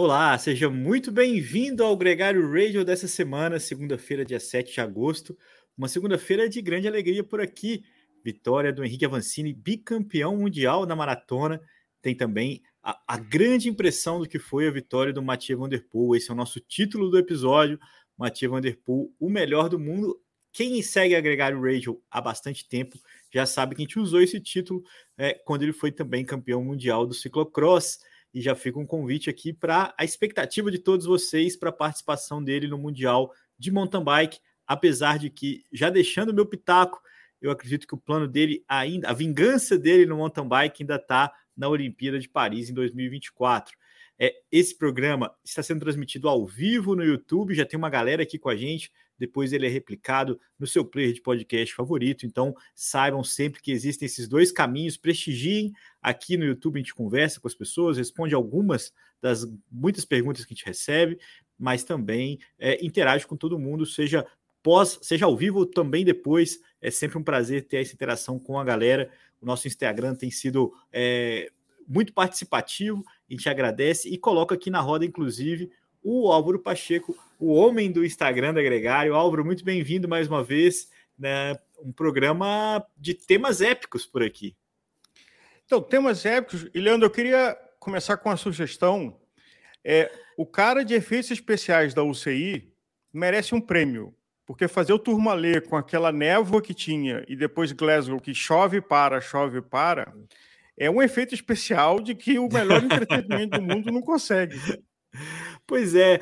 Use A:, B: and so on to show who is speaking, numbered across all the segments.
A: Olá, seja muito bem-vindo ao Gregário Radio dessa semana, segunda-feira, dia 7 de agosto. Uma segunda-feira de grande alegria por aqui. Vitória do Henrique Avancini, bicampeão mundial na maratona. Tem também a, a grande impressão do que foi a vitória do Mathieu Van Der Poel. Esse é o nosso título do episódio. Mathieu Van Der Poel, o melhor do mundo. Quem segue a Gregário Radio há bastante tempo já sabe que a gente usou esse título é, quando ele foi também campeão mundial do ciclocross e já fica um convite aqui para a expectativa de todos vocês para a participação dele no Mundial de Mountain Bike, apesar de que, já deixando meu pitaco, eu acredito que o plano dele ainda, a vingança dele no mountain bike ainda está na Olimpíada de Paris em 2024. É, esse programa está sendo transmitido ao vivo no YouTube, já tem uma galera aqui com a gente depois ele é replicado no seu player de podcast favorito. Então, saibam sempre que existem esses dois caminhos. Prestigiem aqui no YouTube, a gente conversa com as pessoas, responde algumas das muitas perguntas que a gente recebe, mas também é, interage com todo mundo, seja pós, seja ao vivo, também depois. É sempre um prazer ter essa interação com a galera. O nosso Instagram tem sido é, muito participativo, gente agradece e coloca aqui na roda, inclusive, o Álvaro Pacheco, o homem do Instagram da Gregário. Álvaro, muito bem-vindo mais uma vez, né? Um programa de temas épicos por aqui.
B: Então, temas épicos. E, Leandro, eu queria começar com uma sugestão. É, o cara de efeitos especiais da UCI merece um prêmio, porque fazer o turmalê com aquela névoa que tinha e depois Glasgow que chove para, chove para, é um efeito especial de que o melhor entretenimento do mundo não consegue.
A: Pois é,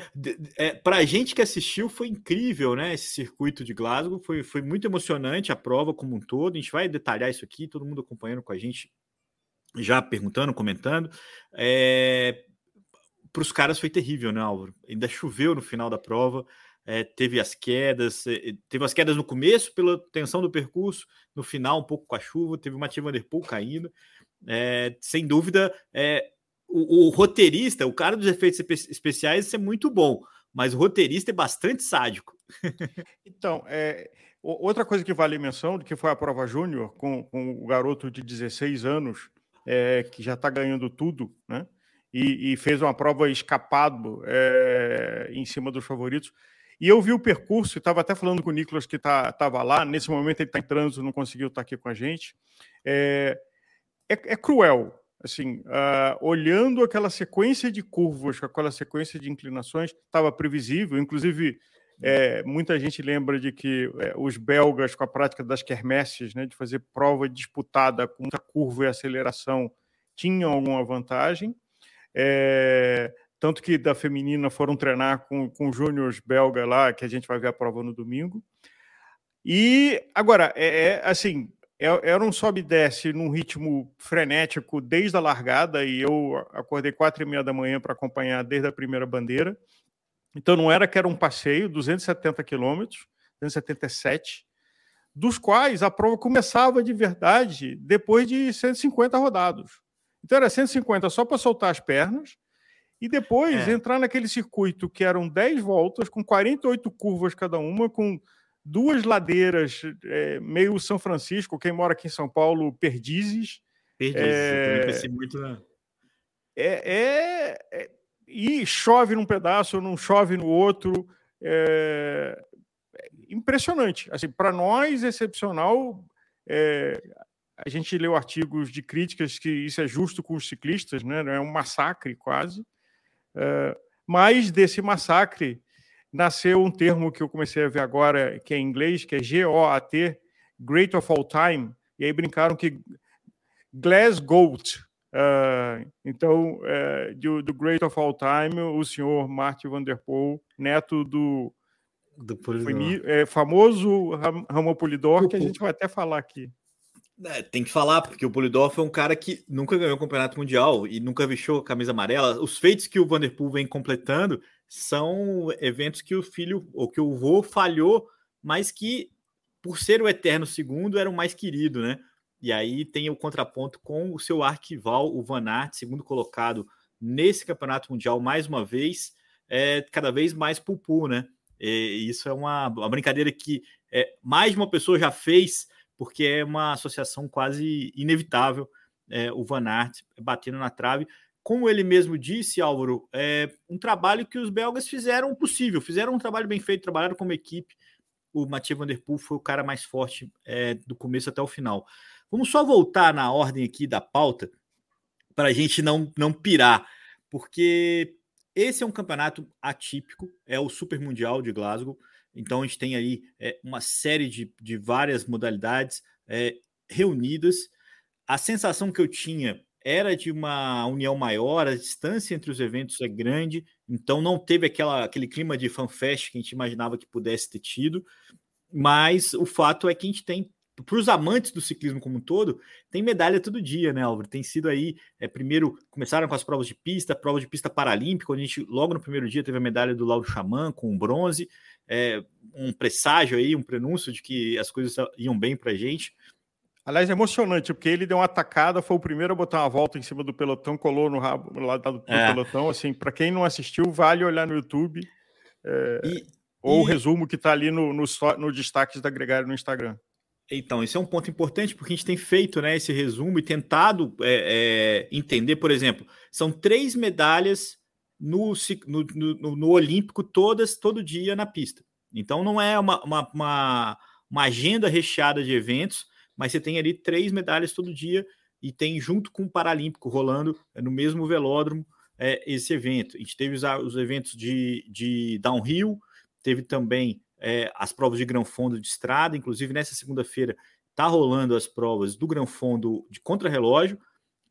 A: é para a gente que assistiu foi incrível, né? Esse circuito de Glasgow foi, foi muito emocionante a prova como um todo. A gente vai detalhar isso aqui, todo mundo acompanhando com a gente, já perguntando, comentando. É, para os caras foi terrível, né, Álvaro? Ainda choveu no final da prova, é, teve as quedas, é, teve as quedas no começo pela tensão do percurso, no final um pouco com a chuva, teve uma Van Der Poel caindo. É, sem dúvida, é, o, o, roteirista, o cara dos efeitos especiais, é muito bom, mas o roteirista é bastante sádico.
B: então, é, outra coisa que vale menção, que foi a prova júnior, com, com, o garoto de 16 anos, é, que já está ganhando tudo, né? E, e, fez uma prova escapado é, em cima dos favoritos. E eu vi o percurso, estava até falando com o Nicolas que estava tá, lá, nesse momento ele está em trânsito, não conseguiu estar tá aqui com a gente. É, é, é cruel, assim, uh, olhando aquela sequência de curvas, aquela sequência de inclinações, estava previsível. Inclusive, é, muita gente lembra de que é, os belgas, com a prática das quermesses, né, de fazer prova disputada com muita curva e aceleração, tinham alguma vantagem. É, tanto que da feminina foram treinar com, com júniores belga lá, que a gente vai ver a prova no domingo. E agora, é, é assim, era um sobe e desce num ritmo frenético desde a largada e eu acordei quatro e meia da manhã para acompanhar desde a primeira bandeira. Então não era que era um passeio, 270 quilômetros, 277, dos quais a prova começava de verdade depois de 150 rodados. Então era 150 só para soltar as pernas e depois é. entrar naquele circuito que eram 10 voltas com 48 curvas cada uma, com duas ladeiras, é, meio São Francisco, quem mora aqui em São Paulo, Perdizes.
A: Perdizes, é, pensei muito na...
B: É, é, é, e chove num pedaço, não chove no outro. É, é impressionante. Assim, para nós, excepcional. É, a gente leu artigos de críticas que isso é justo com os ciclistas, né? é um massacre quase. É, mas desse massacre, nasceu um termo que eu comecei a ver agora, que é em inglês, que é G-O-A-T, Great of All Time, e aí brincaram que Glass Goat. Uh, então, uh, do, do, Great of All Time, o senhor Martin Van Der Poel, neto do, do é, famoso Ramon Polidor, que a gente vai até falar aqui.
A: É, tem que falar, porque o Polidor foi um cara que nunca ganhou o campeonato mundial e nunca vestiu a camisa amarela. Os feitos que o Vanderpool vem completando são eventos que o filho ou que o vô falhou, mas que, por ser o eterno segundo, era o mais querido, né? E aí tem o contraponto com o seu arquival, o Van Aert, segundo colocado nesse campeonato mundial, mais uma vez, é cada vez mais pupu, né? E isso é uma, uma brincadeira que é, mais de uma pessoa já fez, porque é uma associação quase inevitável. É, o Van Aert batendo na trave como ele mesmo disse, Álvaro, é um trabalho que os belgas fizeram possível, fizeram um trabalho bem feito, trabalharam como equipe. O Mathieu Van Der Poel foi o cara mais forte é, do começo até o final. Vamos só voltar na ordem aqui da pauta para a gente não, não pirar, porque esse é um campeonato atípico, é o Super Mundial de Glasgow. Então a gente tem aí é, uma série de, de várias modalidades é, reunidas. A sensação que eu tinha era de uma união maior, a distância entre os eventos é grande, então não teve aquela, aquele clima de fanfest que a gente imaginava que pudesse ter tido, mas o fato é que a gente tem, para os amantes do ciclismo como um todo, tem medalha todo dia, né, Álvaro? Tem sido aí, é, primeiro começaram com as provas de pista, prova de pista paralímpica, onde a gente logo no primeiro dia teve a medalha do Lauro Xamã com bronze, é, um presságio aí, um prenúncio de que as coisas iam bem para a gente.
B: Aliás, é emocionante, porque ele deu uma atacada, foi o primeiro a botar uma volta em cima do pelotão, colou no rabo lado do é. pelotão. Assim, para quem não assistiu, vale olhar no YouTube. É, e, ou e... o resumo que está ali no, no, no destaques da Gregário no Instagram.
A: Então, esse é um ponto importante, porque a gente tem feito né, esse resumo e tentado é, é, entender, por exemplo, são três medalhas no, no, no, no, Olímpico, todas, todo dia na pista. Então, não é uma, uma, uma, uma agenda recheada de eventos, mas você tem ali três medalhas todo dia e tem junto com o Paralímpico rolando é, no mesmo velódromo é, esse evento. A gente teve os, os eventos de, de downhill, teve também é, as provas de grão fundo de estrada, inclusive nessa segunda-feira está rolando as provas do grão fundo de contrarrelógio,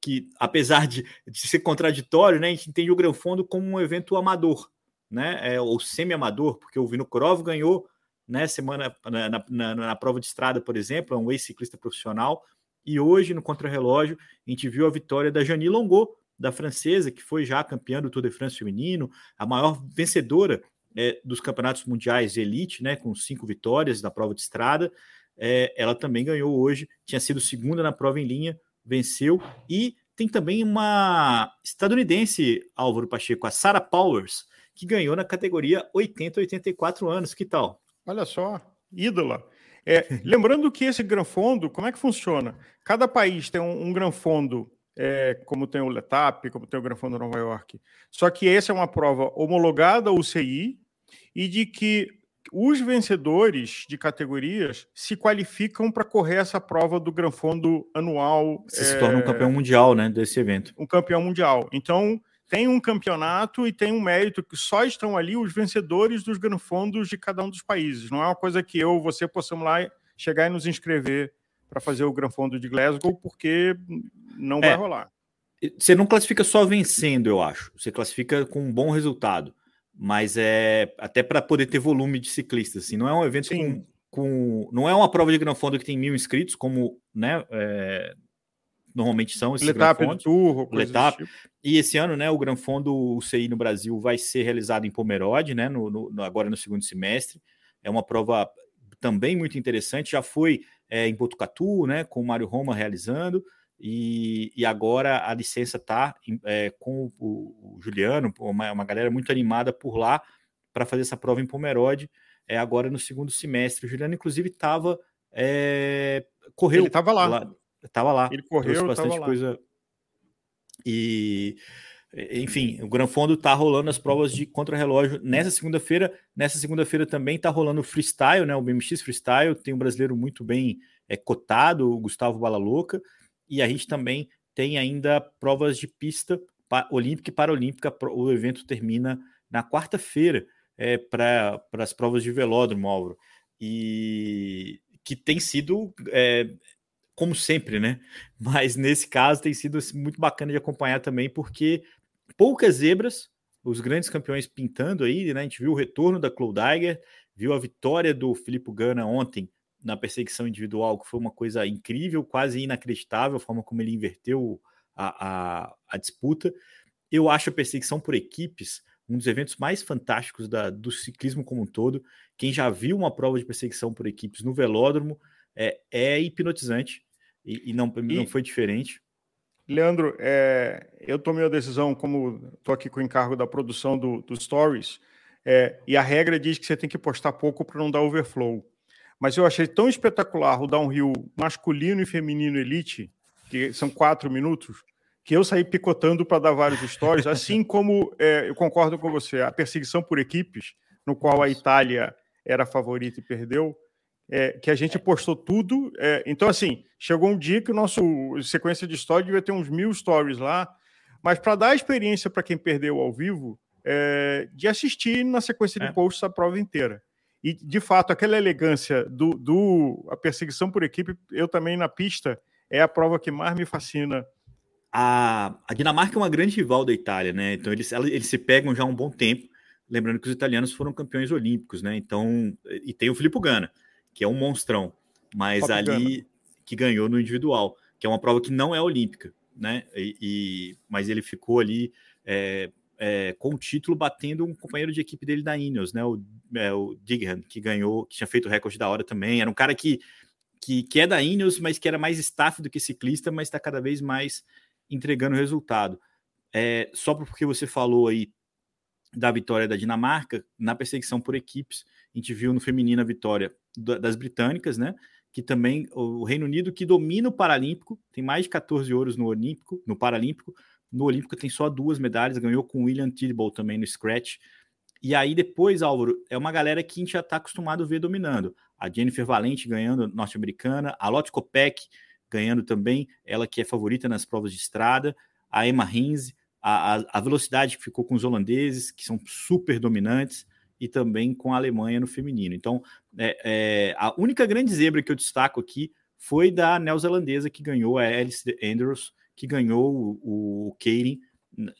A: que apesar de, de, ser contraditório, né, a gente entende o grão fundo como um evento amador, né, é, ou semi-amador, porque o Vinokurov ganhou né, semana na, na, na, prova de estrada, por exemplo, é um ex-ciclista profissional. E hoje, no contrarrelógio, a gente viu a vitória da Jani Longo, da francesa, que foi já campeã do Tour de France feminino, a maior vencedora é, dos campeonatos mundiais de elite, né, com cinco vitórias da prova de estrada. É, ela também ganhou hoje, tinha sido segunda na prova em linha, venceu. E tem também uma estadunidense, Álvaro Pacheco, a Sarah Powers, que ganhou na categoria 80-84 anos. Que tal?
B: Olha só, ídola. É, lembrando que esse granfondo, como é que funciona? Cada país tem um, um granfondo, é, como tem o Letap, como tem o granfondo Nova York. Só que essa é uma prova homologada ao UCI e de que os vencedores de categorias se qualificam para correr essa prova do granfondo anual.
A: Você é, se torna um campeão mundial, né, desse evento.
B: Um campeão mundial. Então, tem um campeonato e tem um mérito que só estão ali os vencedores dos granfondos de cada um dos países. Não é uma coisa que eu ou você possamos lá chegar e nos inscrever para fazer o granfondo de Glasgow, porque não é, vai rolar.
A: Você não classifica só vencendo, eu acho. Você classifica com um bom resultado. Mas é até para poder ter volume de ciclistas. Assim, não é um evento com, com, Não é uma prova de granfondo que tem mil inscritos, como né, é, normalmente são esses
B: Letap do Tour,
A: Letap. Tipo. E esse ano, né, o Gran Fondo UCI no Brasil vai ser realizado em Pomerode, né, no, no, agora no segundo semestre. É uma prova também muito interessante, já foi é, em Botucatu, né, com o Mário Roma realizando, e, e agora a licença está é, com o, o, Juliano, uma, uma galera muito animada por lá para fazer essa prova em Pomerode, é, agora no segundo semestre. O Juliano, inclusive, estava. É, correu. Ele
B: estava lá. lá
A: Tava lá.
B: Ele correu,
A: bastante coisa. E enfim, o Gran Fondo tá rolando as provas de contrarrelógio nessa segunda-feira. Nessa segunda-feira também tá rolando o freestyle, né? O BMX freestyle. Tem um brasileiro muito bem é, cotado, o Gustavo Balalouca. E a gente também tem ainda provas de pista olímpica e paralímpica. O evento termina na quarta-feira é, para as provas de velódromo, Álvaro. E que tem sido é, como sempre, né? Mas nesse caso tem sido assim, muito bacana de acompanhar também, porque poucas zebras, os grandes campeões pintando aí, né? A gente viu o retorno da Cloudaiger, viu a vitória do Filipe Gana ontem na perseguição individual, que foi uma coisa incrível, quase inacreditável a forma como ele inverteu a, a, a disputa. Eu acho a perseguição por equipes um dos eventos mais fantásticos da, do ciclismo como um todo. Quem já viu uma prova de perseguição por equipes no velódromo é, é hipnotizante. E, e não, e, não foi diferente.
B: Leandro, é, eu tomei a decisão, como estou aqui com o encargo da produção do, do Stories, é, e a regra diz que você tem que postar pouco para não dar overflow. Mas eu achei tão espetacular o downhill masculino e feminino elite, que são quatro minutos, que eu saí picotando para dar vários stories, assim como é, eu concordo com você, a perseguição por equipes, no qual a Itália era a favorita e perdeu, é, que a gente postou tudo. É, então, assim, chegou um dia que o nosso sequência de stories devia ter uns mil stories lá, mas para dar a experiência para quem perdeu ao vivo, é, de assistir na sequência de é. posts a prova inteira. E, de fato, aquela elegância do, do a perseguição por equipe, eu também na pista, é a prova que mais me fascina
A: a, a Dinamarca é uma grande rival da Itália, né? Então eles, eles se pegam já há um bom tempo. Lembrando que os italianos foram campeões olímpicos, né? Então, e tem o Filippo Gana, que é um monstrão, mas Top ali que ganhou no individual, que é uma prova que não é olímpica, né? E, e mas ele ficou ali é, é, com o título batendo um companheiro de equipe dele da Ineos, né? O, é, o Dighan, que ganhou, que tinha feito o recorde da hora também. Era um cara que, que, que é da Ineos, mas que era mais staff do que ciclista, mas está cada vez mais entregando resultado. É, só porque você falou aí da vitória da Dinamarca, na perseguição por equipes, a gente viu no feminino a vitória das britânicas, né? Que também o Reino Unido que domina o Paralímpico, tem mais de 14 ouros no Olímpico, no Paralímpico. No Olímpico tem só duas medalhas, ganhou com William Tidball também no Scratch. E aí depois, Álvaro, é uma galera que a gente já está acostumado a ver dominando. A Jennifer Valente ganhando norte-americana, a Lotte Kopeck ganhando também, ela que é favorita nas provas de estrada, a Emma Rins, a, a, a, velocidade que ficou com os holandeses, que são super dominantes, e também com a Alemanha no feminino. Então, é, é, a única grande zebra que eu destaco aqui foi da neozelandesa que ganhou, a Alice Andrews, que ganhou o, o Keirin,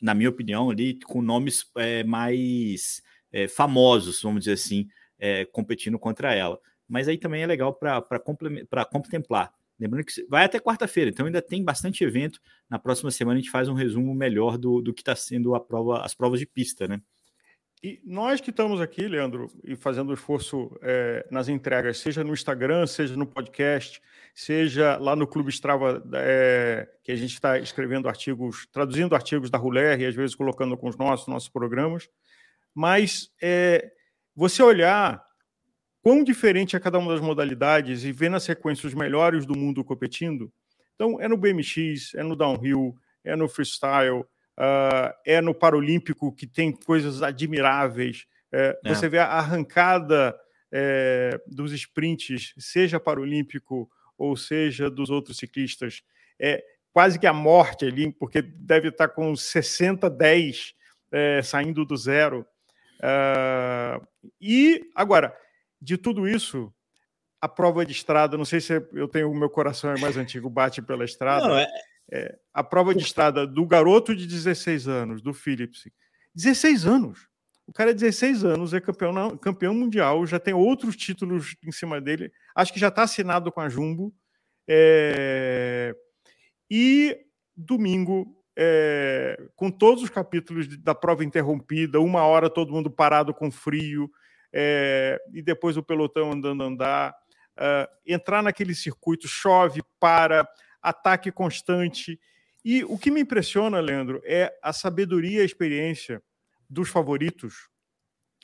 A: na minha opinião, ali, com nomes é, mais é, famosos, vamos dizer assim, é, competindo contra ela. Mas aí também é legal para contemplar Lembrando que vai até quarta-feira, então ainda tem bastante evento. Na próxima semana a gente faz um resumo melhor do, do que está sendo a prova, as provas de pista, né?
B: E nós que estamos aqui, Leandro, e fazendo esforço é, nas entregas, seja no Instagram, seja no podcast, seja lá no Clube Strava, é, que a gente está escrevendo artigos, traduzindo artigos da Ruler e às vezes colocando com os nossos, nossos programas. Mas é, você olhar quão diferente é cada uma das modalidades e ver na sequência os melhores do mundo competindo. Então, é no BMX, é no downhill, é no freestyle, uh, é no Paralímpico, que tem coisas admiráveis. É, é. Você vê a arrancada é, dos sprints, seja Paralímpico ou seja dos outros ciclistas, é quase que a morte ali, porque deve estar com 60, 10 é, saindo do zero. Uh, e agora, de tudo isso, a prova de estrada, não sei se eu tenho o meu coração é mais antigo, bate pela estrada. Não, é... É, a prova de estrada do garoto de 16 anos, do Phillips. 16 anos. O cara é 16 anos, é campeão, campeão mundial, já tem outros títulos em cima dele. Acho que já está assinado com a Jumbo. É... E domingo, é... com todos os capítulos da prova interrompida, uma hora todo mundo parado com frio, é, e depois o pelotão andando andar, uh, entrar naquele circuito, chove, para, ataque constante. E o que me impressiona, Leandro, é a sabedoria e a experiência dos favoritos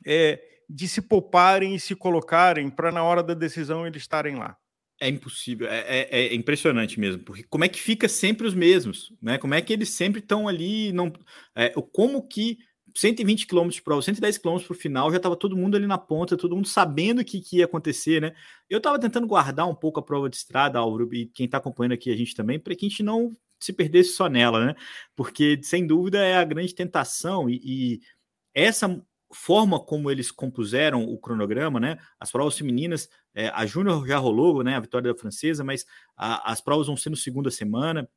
B: é, de se pouparem e se colocarem para, na hora da decisão, eles estarem lá.
A: É impossível, é, é, é, impressionante mesmo, porque como é que fica sempre os mesmos, né? Como é que eles sempre estão ali, não, é, como que 120 km de prova, 110 km para o final, já estava todo mundo ali na ponta, todo mundo sabendo o que, que ia acontecer, né? Eu estava tentando guardar um pouco a prova de estrada, Álvaro, e quem está acompanhando aqui a gente também, para que a gente não se perdesse só nela, né? Porque, sem dúvida, é a grande tentação e, e essa forma como eles compuseram o cronograma, né? As provas femininas, é, a Júnior já rolou, né? A vitória da francesa, mas a, as provas vão ser no segunda semana.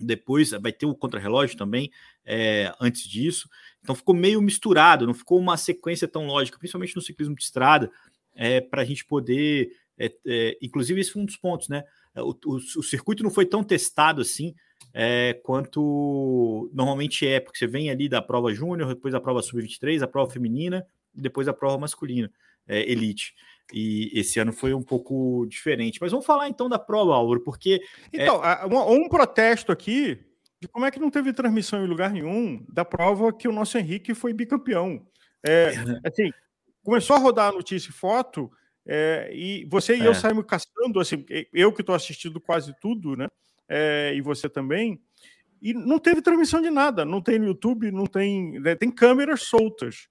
A: Depois vai ter o contrarrelógio também é, antes disso. Então ficou meio misturado, não ficou uma sequência tão lógica, principalmente no ciclismo de estrada, é, para a gente poder. É, inclusive, esse foi um dos pontos, né? O, o, o circuito não foi tão testado assim quanto normalmente é, porque você vem ali da prova júnior, depois da prova sub-23, a prova feminina e depois a prova masculina, elite. E esse ano foi um pouco diferente. Mas vamos falar então da prova, Álvaro, porque.
B: É então, é... um, um protesto aqui de como é que não teve transmissão em lugar nenhum da prova que o nosso Henrique foi bicampeão. É, assim, começou a rodar a notícia e foto, é, e você e é. eu saímos caçando, assim, eu que estou assistindo quase tudo, né? É, e você também. e não teve transmissão de nada, não tem no YouTube, não tem, né, tem câmeras soltas.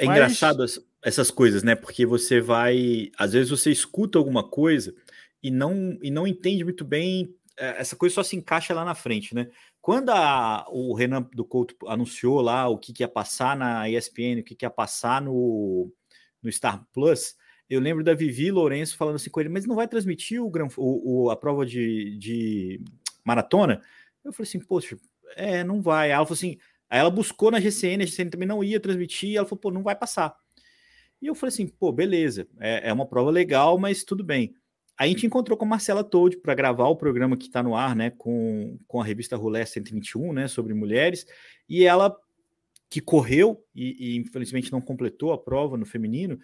A: É mas... engraçado essas coisas, né? Porque você vai, às vezes você escuta alguma coisa e não e não entende muito bem, é, essa coisa só se encaixa lá na frente, né? Quando a, o Renan do Couto anunciou lá o que, que ia passar na ESPN, o que, que ia passar no, no Star Plus, eu lembro da Vivi Lourenço falando assim com ele, mas não vai transmitir o, o, o a prova de, de maratona? Eu falei assim, poxa, é, não vai. Ela falou assim, aí ela buscou na GCN, a GCN também não ia transmitir, ela falou, pô, não vai passar. E eu falei assim, pô, beleza, é, é uma prova legal, mas tudo bem. Aí a gente encontrou com a Marcela Toad para gravar o programa que está no ar, né, com, com a revista Rulé 121, né, sobre mulheres, e ela que correu e, e infelizmente não completou a prova no feminino,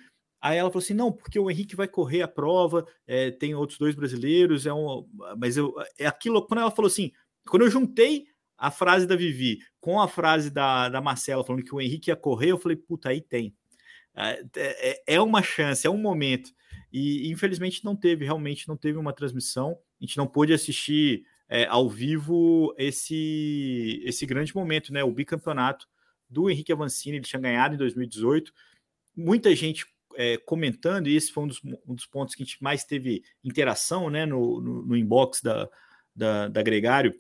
A: Aí ela falou assim: não, porque o Henrique vai correr a prova, é, tem outros dois brasileiros, é um. Mas eu, é aquilo. Quando ela falou assim, quando eu juntei a frase da Vivi com a frase da, da Marcela falando que o Henrique ia correr, eu falei, puta, aí tem. É, é, é uma chance, é um momento. E infelizmente não teve, realmente não teve uma transmissão. A gente não pôde assistir é, ao vivo esse, esse grande momento, né? O bicampeonato do Henrique Avancini, ele tinha ganhado em 2018. Muita gente é, comentando, e esse foi um dos, um dos, pontos que a gente mais teve interação né, no, no, no inbox da, da, da, Gregário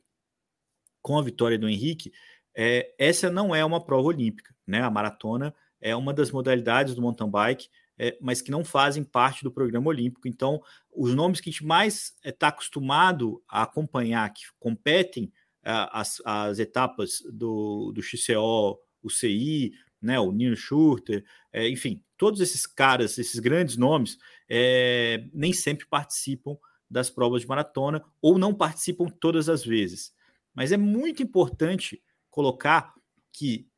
A: com a vitória do Henrique. É, essa não é uma prova olímpica, né? A maratona é uma das modalidades do mountain bike, é, mas que não fazem parte do programa olímpico. Então, os nomes que a gente mais está acostumado a acompanhar, que competem é, as, as etapas do, do XCO, o CI, né, o Nino Schurter, é, enfim, todos esses caras, esses grandes nomes, é, nem sempre participam das provas de maratona ou não participam todas as vezes. Mas é muito importante colocar que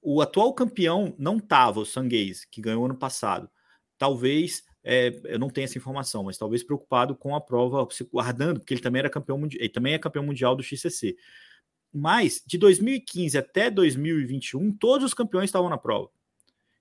A: o atual campeão não estava, o Sanguês, que ganhou ano passado. Talvez, é, eu não tenho essa informação, mas talvez preocupado com a prova, se guardando, porque ele também era campeão ele também é campeão mundial do XCC. Mas de 2015 até 2021, todos os campeões estavam na prova.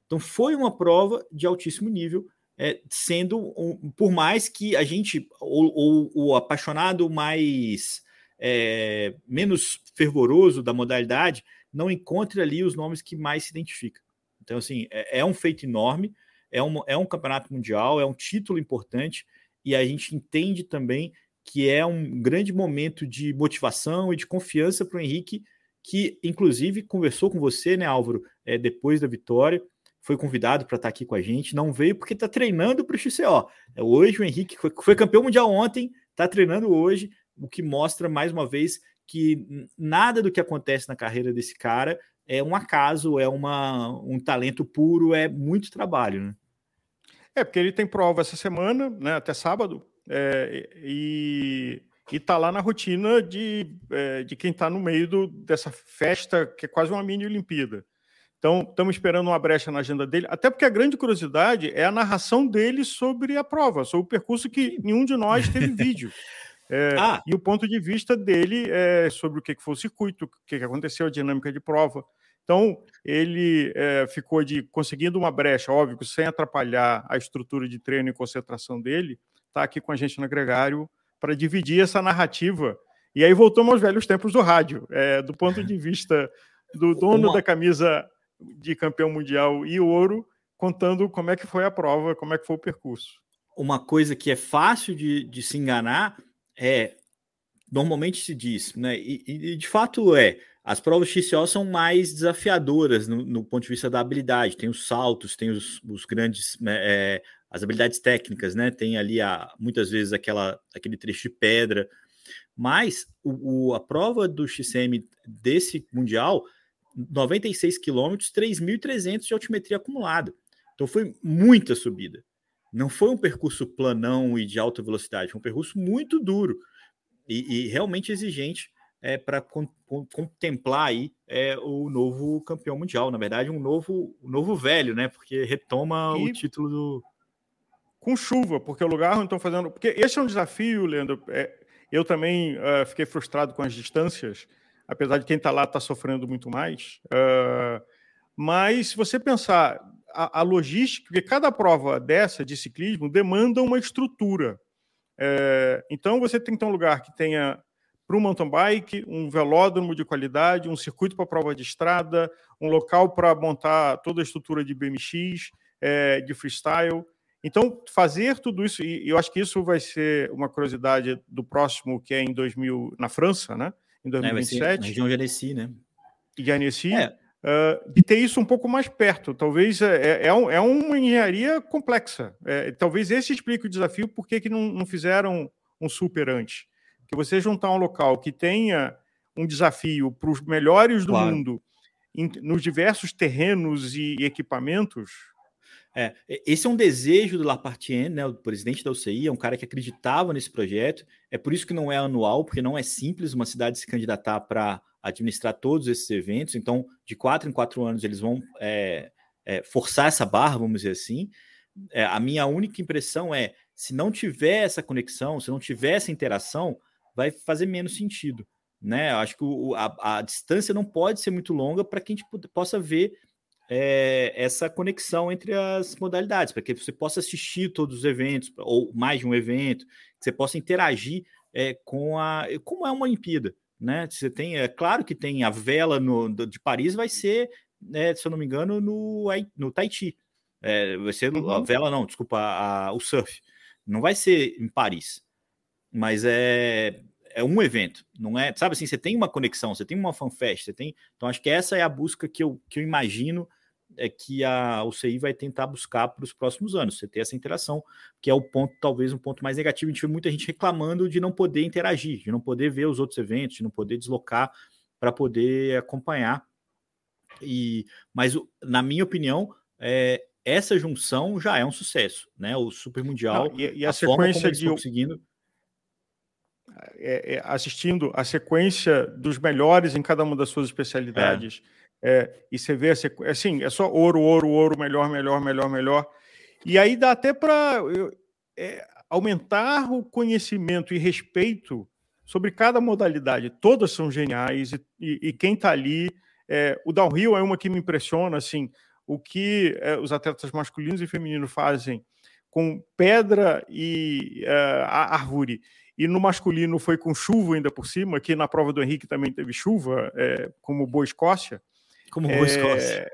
A: Então foi uma prova de altíssimo nível, é, sendo um, por mais que a gente, ou o apaixonado mais é, menos fervoroso da modalidade, não encontre ali os nomes que mais se identificam. Então, assim, é, é um feito enorme, é um, é um campeonato mundial, é um título importante, e a gente entende também que é um grande momento de motivação e de confiança para o Henrique, que inclusive conversou com você, né, Álvaro, é, depois da vitória, foi convidado para estar aqui com a gente, não veio porque está treinando para o XCO. É, hoje o Henrique foi, foi campeão mundial ontem, está treinando hoje, o que mostra mais uma vez que nada do que acontece na carreira desse cara é um acaso, é uma, um talento puro, é muito trabalho, né?
B: É, porque ele tem prova essa semana, né, até sábado, é, e está lá na rotina de, é, de quem está no meio do, dessa festa, que é quase uma mini Olimpíada. Então, estamos esperando uma brecha na agenda dele, até porque a grande curiosidade é a narração dele sobre a prova, sobre o percurso que nenhum de nós teve vídeo. É, ah. E o ponto de vista dele é sobre o que foi o circuito, o que aconteceu, a dinâmica de prova. Então, ele é, ficou de conseguindo uma brecha, óbvio, sem atrapalhar a estrutura de treino e concentração dele, está aqui com a gente no Gregário para dividir essa narrativa. E aí voltamos aos velhos tempos do rádio, é, do ponto de vista do dono Uma... da camisa de campeão mundial e ouro, contando como é que foi a prova, como é que foi o percurso.
A: Uma coisa que é fácil de, de se enganar é, normalmente se diz, né, e, e de fato é, as provas XCO são mais desafiadoras no, no, ponto de vista da habilidade. Tem os saltos, tem os, os grandes, né, é, as habilidades técnicas, né? Tem ali a, muitas vezes aquela, aquele trecho de pedra. Mas o, o a prova do XCM desse Mundial, 96 quilômetros, 3.300 de altimetria acumulada. Então foi muita subida. Não foi um percurso planão e de alta velocidade, foi um percurso muito duro e, e realmente exigente é, para con contemplar aí é, o novo campeão mundial. Na verdade, um novo, um novo velho, né? Porque retoma e... o título do.
B: Com chuva, porque o lugar não estão fazendo. Porque esse é um desafio, Leandro. É, eu também uh, fiquei frustrado com as distâncias, apesar de quem está lá está sofrendo muito mais. Uh, mas se você pensar a, a, logística, porque cada prova dessa de ciclismo demanda uma estrutura. É, então você tem que ter um lugar que tenha para o mountain bike, um velódromo de qualidade, um circuito para prova de estrada, um local para montar toda a estrutura de BMX, é, de freestyle. Então, fazer tudo isso, e eu acho que isso vai ser uma curiosidade do próximo, que é em 2000, na França, né? Em 2027. É, na
A: região de Annecy, né?
B: De Annecy. É. Uh, de ter isso um pouco mais perto. Talvez é, é, é, um, é uma engenharia complexa. É, talvez esse explique o desafio, por que não, não fizeram um super antes. Que você juntar um local que tenha um desafio para os melhores do claro. mundo em, nos diversos terrenos e equipamentos,
A: é, esse é um desejo do Lapartien, né, o presidente da UCI, é um cara que acreditava nesse projeto. É por isso que não é anual, porque não é simples uma cidade se candidatar para administrar todos esses eventos. Então, de quatro em quatro anos, eles vão é, é, forçar essa barra, vamos dizer assim. É, a minha única impressão é: se não tiver essa conexão, se não tiver essa interação, vai fazer menos sentido. Né? Eu acho que o, a, a distância não pode ser muito longa para que a gente possa ver é, essa conexão entre as modalidades, para que você possa assistir todos os eventos, ou mais de um evento, que você possa interagir é, com a. Como é uma Olimpíada, né? Você tem, é claro que tem a vela no, de Paris, vai ser, né, se eu não me engano, no, no Tahiti. É, vai ser uhum. a vela, não, desculpa, a, o surf. Não vai ser em Paris, mas é, é um evento, não é? Sabe assim, você tem uma conexão, você tem uma fanfest, você tem. Então, acho que essa é a busca que eu, que eu imagino é que a UCI vai tentar buscar para os próximos anos, você ter essa interação, que é o ponto, talvez um ponto mais negativo. A gente vê muita gente reclamando de não poder interagir, de não poder ver os outros eventos, de não poder deslocar para poder acompanhar. E, mas na minha opinião, é, essa junção já é um sucesso, né? O Super Mundial
B: não, e, e, a, a sequência de conseguindo é, é, assistindo a sequência dos melhores em cada uma das suas especialidades. É é, e você vê assim, é só ouro, ouro, ouro, melhor, melhor, melhor, melhor. E aí dá até para é, aumentar o conhecimento e respeito sobre cada modalidade. Todas são geniais e, e, e quem está ali, é, o downhill é uma que me impressiona, assim, o que é, os atletas masculinos e femininos fazem com pedra e uh, árvore e no masculino foi com chuva ainda por cima, que na prova do Henrique também teve chuva, é, como Boa Escócia.
A: Como Boa Escócia.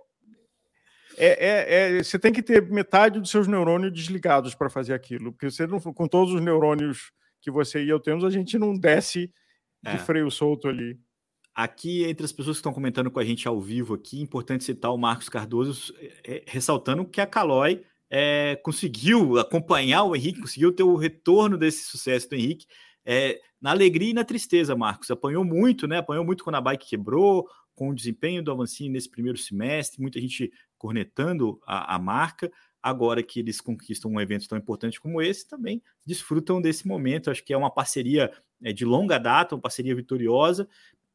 B: É, é, é, você tem que ter metade dos seus neurônios desligados para fazer aquilo, porque você não, com todos os neurônios que você e eu temos, a gente não desce de é. freio solto ali.
A: Aqui, entre as pessoas que estão comentando com a gente ao vivo aqui, importante citar o Marcos Cardoso, é, ressaltando que a Calói é, conseguiu acompanhar o Henrique, conseguiu ter o retorno desse sucesso do Henrique, é, na alegria e na tristeza, Marcos. Apanhou muito, né? Apanhou muito quando a bike quebrou, com o desempenho do Avancini nesse primeiro semestre, muita gente cornetando a, a, marca. Agora que eles conquistam um evento tão importante como esse, também desfrutam desse momento. Acho que é uma parceria é, de longa data, uma parceria vitoriosa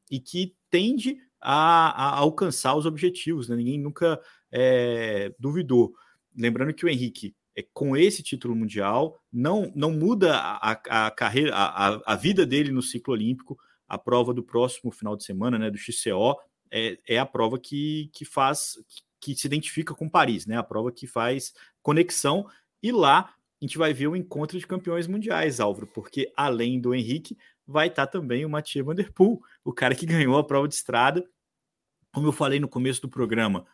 A: e que tende a, a alcançar os objetivos. Né? Ninguém nunca é, duvidou. Lembrando que o Henrique, é, com esse título mundial, não, não muda a, a carreira, a, a vida dele no ciclo olímpico. A prova do próximo final de semana, né, do XCO, é, é a prova que, que faz, que, se identifica com Paris, né? A prova que faz conexão. E lá a gente vai ver o encontro de campeões mundiais, Álvaro, porque além do Henrique, vai estar também o Mathieu Van Der Poel, o cara que ganhou a prova de estrada. Como eu falei no começo do programa,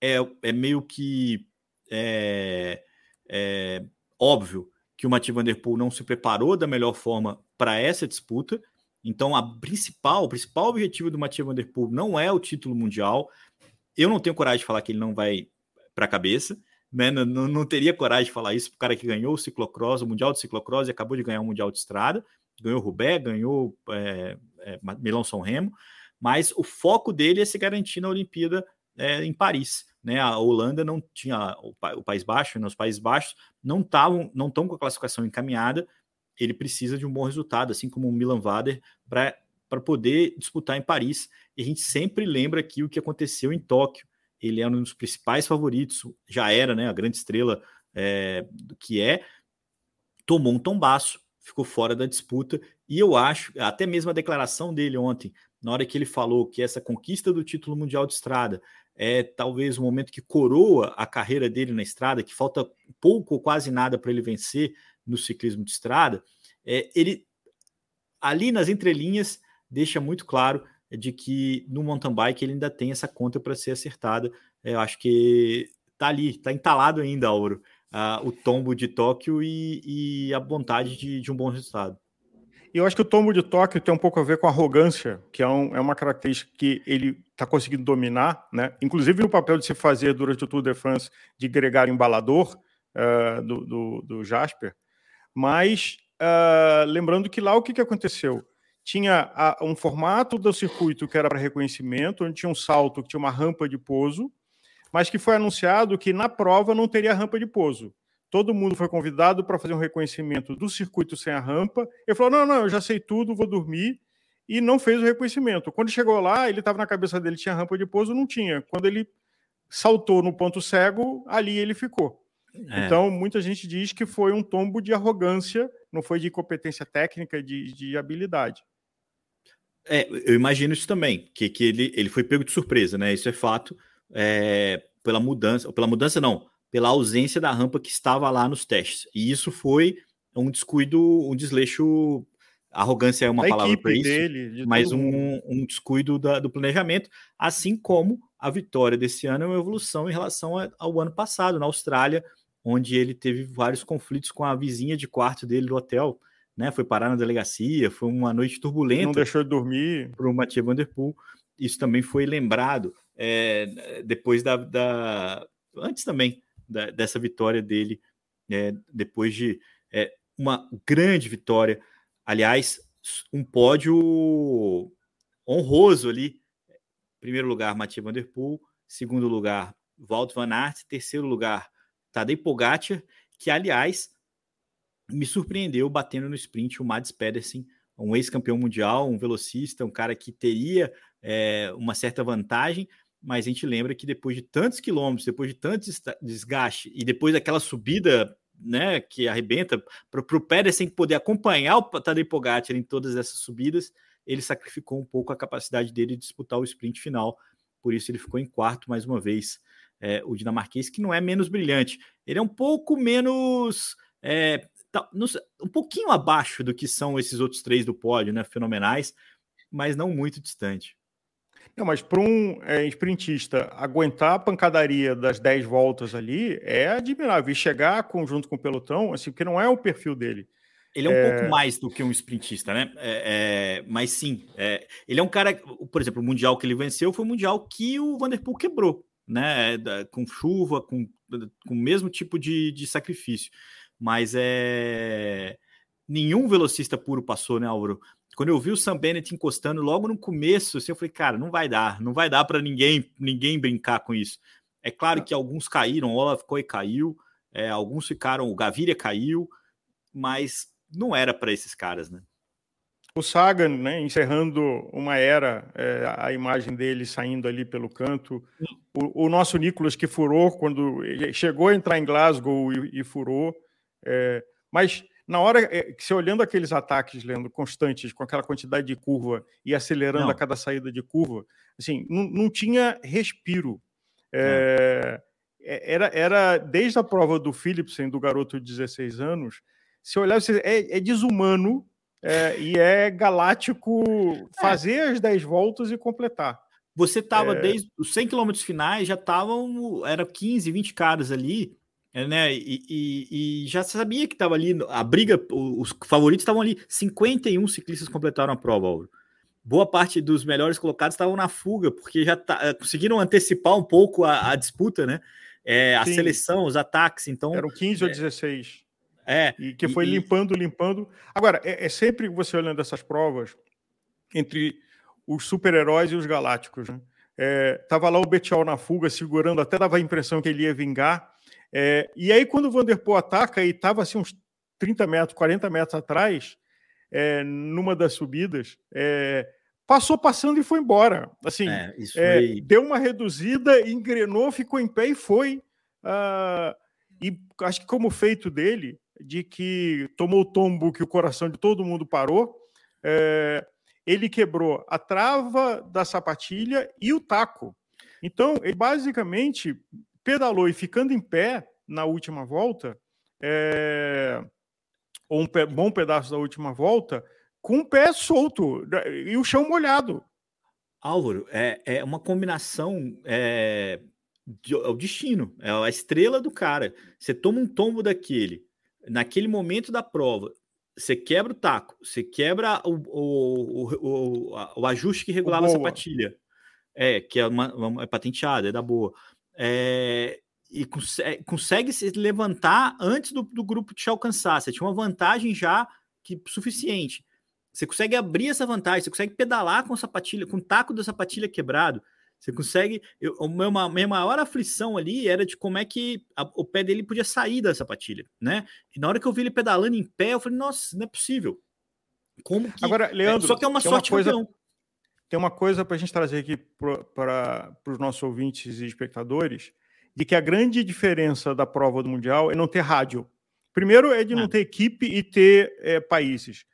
A: é, é meio que é, é óbvio que o Mathieu Van Der Poel não se preparou da melhor forma para essa disputa, então, a principal, o principal objetivo do Mathieu Van Der Poel não é o título mundial. Eu não tenho coragem de falar que ele não vai para a cabeça, né? Não, não, teria coragem de falar isso para o cara que ganhou o ciclocross, o mundial de ciclocross e acabou de ganhar o mundial de estrada, ganhou Roubaix, ganhou é, é, Milão São Remo, mas o foco dele é se garantir na Olimpíada é, em Paris. Né? A Holanda não tinha o, o País Baixo, né? os Países Baixos não estavam, não estão com a classificação encaminhada ele precisa de um bom resultado, assim como o Milan Vader, para poder disputar em Paris. E a gente sempre lembra aqui o que aconteceu em Tóquio. Ele é um dos principais favoritos, já era né, a grande estrela é, que é, tomou um tombaço, ficou fora da disputa. E eu acho, até mesmo a declaração dele ontem, na hora que ele falou que essa conquista do título mundial de estrada é talvez o momento que coroa a carreira dele na estrada, que falta pouco ou quase nada para ele vencer no ciclismo de estrada, é, ele ali nas entrelinhas deixa muito claro de que no mountain bike ele ainda tem essa conta para ser acertada. É, eu acho que tá ali, tá entalado ainda, Auro, uh, o tombo de Tóquio e, e a vontade de, de, um bom resultado.
B: Eu acho que o tombo de Tóquio tem um pouco a ver com arrogância, que é, um, é uma característica que ele está conseguindo dominar, né? Inclusive no papel de se fazer durante o Tour de France de gregário embalador uh, do, do, do, Jasper. Mas uh, lembrando que lá o que, que aconteceu? Tinha a, um formato do circuito que era para reconhecimento, onde tinha um salto que tinha uma rampa de pouso, mas que foi anunciado que na prova não teria rampa de pouso. Todo mundo foi convidado para fazer um reconhecimento do circuito sem a rampa. Ele falou: não, não, eu já sei tudo, vou dormir. E não fez o reconhecimento. Quando chegou lá, ele estava na cabeça dele, tinha rampa de pouso, não tinha. Quando ele saltou no ponto cego, ali ele ficou. É. Então, muita gente diz que foi um tombo de arrogância, não foi de competência técnica, de, de habilidade.
A: É, eu imagino isso também, que, que ele, ele foi pego de surpresa, né? Isso é fato é, pela mudança, pela mudança não, pela ausência da rampa que estava lá nos testes. E isso foi um descuido, um desleixo. Arrogância é uma
B: da
A: palavra para isso,
B: dele,
A: de mas um, um, descuido da, do planejamento, assim como a vitória desse ano é uma evolução em relação ao ano passado, na Austrália, onde ele teve vários conflitos com a vizinha de quarto dele do hotel, né? Foi parar na delegacia, foi uma noite turbulenta. Não
B: deixou de dormir.
A: Para o Mathieu Van Der Poel. Isso também foi lembrado é, depois da, da, antes também da, dessa vitória dele, é, depois de é, uma grande vitória, aliás, um pódio honroso ali. Primeiro lugar, Mathieu Van Der Poel, segundo lugar, Walt Van Aert, terceiro lugar, Tadej Pogacar, que aliás me surpreendeu batendo no sprint o Mads Pedersen, um ex-campeão mundial, um velocista, um cara que teria é, uma certa vantagem, mas a gente lembra que depois de tantos quilômetros, depois de tanto desgaste e depois daquela subida né, que arrebenta, para o Pérez poder acompanhar o Tadej Pogacar em todas essas subidas, ele sacrificou um pouco a capacidade dele de disputar o sprint final, por isso ele ficou em quarto mais uma vez, é, o dinamarquês, que não é menos brilhante, ele é um pouco menos, é, tá, um pouquinho abaixo do que são esses outros três do pódio, né, fenomenais, mas não muito distante.
B: Não, mas para um é, sprintista aguentar a pancadaria das 10 voltas ali é admirável. E chegar com, junto com o pelotão, assim, porque não é o perfil dele.
A: Ele é um é... pouco mais do que um sprintista, né? É, é, mas sim, é, ele é um cara, por exemplo, o Mundial que ele venceu foi o Mundial que o Vanderpool quebrou, né? Com chuva, com, com o mesmo tipo de, de sacrifício. Mas é. Nenhum velocista puro passou, né, Álvaro? quando eu vi o Sam Bennett encostando logo no começo, assim, eu falei, cara, não vai dar, não vai dar para ninguém ninguém brincar com isso. É claro que alguns caíram, o Olaf Coy caiu, é, alguns ficaram, o Gaviria caiu, mas não era para esses caras, né?
B: O Sagan, né, encerrando uma era, é, a imagem dele saindo ali pelo canto. O, o, nosso Nicolas que furou quando chegou a entrar em Glasgow e, e furou. É, mas na hora eh, que você olhando aqueles ataques, lendo constantes, com aquela quantidade de curva e acelerando não. a cada saída de curva, assim, não, não tinha respiro. É, era, era desde a prova do Philipsen, do garoto de 16 anos, se olhar, é, é desumano é, e é galáctico é. fazer as 10 voltas e completar.
A: Você estava é... desde os 100 km finais, já estavam, era 15, 20 caras ali, é, né? E, e, e, já sabia que estava ali a briga, os favoritos estavam ali. 51 ciclistas completaram a prova. Boa parte dos melhores colocados estavam na fuga, porque já tá, eh, conseguiram antecipar um pouco a, a disputa, né? É, a seleção, os ataques. Então
B: eram 15 é, ou 16.
A: É.
B: E que foi e, limpando, limpando. Agora, é, é, sempre você olhando essas provas entre os super-heróis e os galácticos. Né? É, tava lá o Betial na fuga, segurando, até dava a impressão que ele ia vingar é, e aí, quando o Vanderpool ataca e estava assim, uns 30 metros, 40 metros atrás, é, numa das subidas, é, passou passando e foi embora. Assim, é, é, foi... deu uma reduzida, engrenou, ficou em pé e foi. Uh, e acho que como feito dele, de que tomou o tombo que o coração de todo mundo parou, é, ele quebrou a trava da sapatilha e o taco. Então, ele basicamente pedalou e ficando em pé na última volta, é, ou um bom pedaço da última volta, com o pé solto e o chão molhado.
A: Álvaro, é, é uma combinação. É, é o destino, é a estrela do cara. Você toma um tombo daquele, naquele momento da prova, você quebra o taco, você quebra o, o, o, o ajuste que regulava a sapatilha. É, que é, uma, uma, é patenteada, é da boa. É, e consegue, consegue, se levantar antes do, do, grupo te alcançar. Você tinha uma vantagem já que suficiente. Você consegue abrir essa vantagem, você consegue pedalar com a sapatilha, com o taco da sapatilha quebrado. Você consegue. Eu, a minha, minha maior aflição ali era de como é que a, o pé dele podia sair da sapatilha, né? E na hora que eu vi ele pedalando em pé, eu falei, nossa, não é possível. Como que.
B: Agora, Leandro.
A: É, só que é uma sorte
B: uma coisa, Tem uma coisa para a gente trazer aqui para os nossos ouvintes e espectadores, de que a grande diferença da prova do Mundial é não ter rádio. Primeiro é de não é. ter equipe e ter é, países.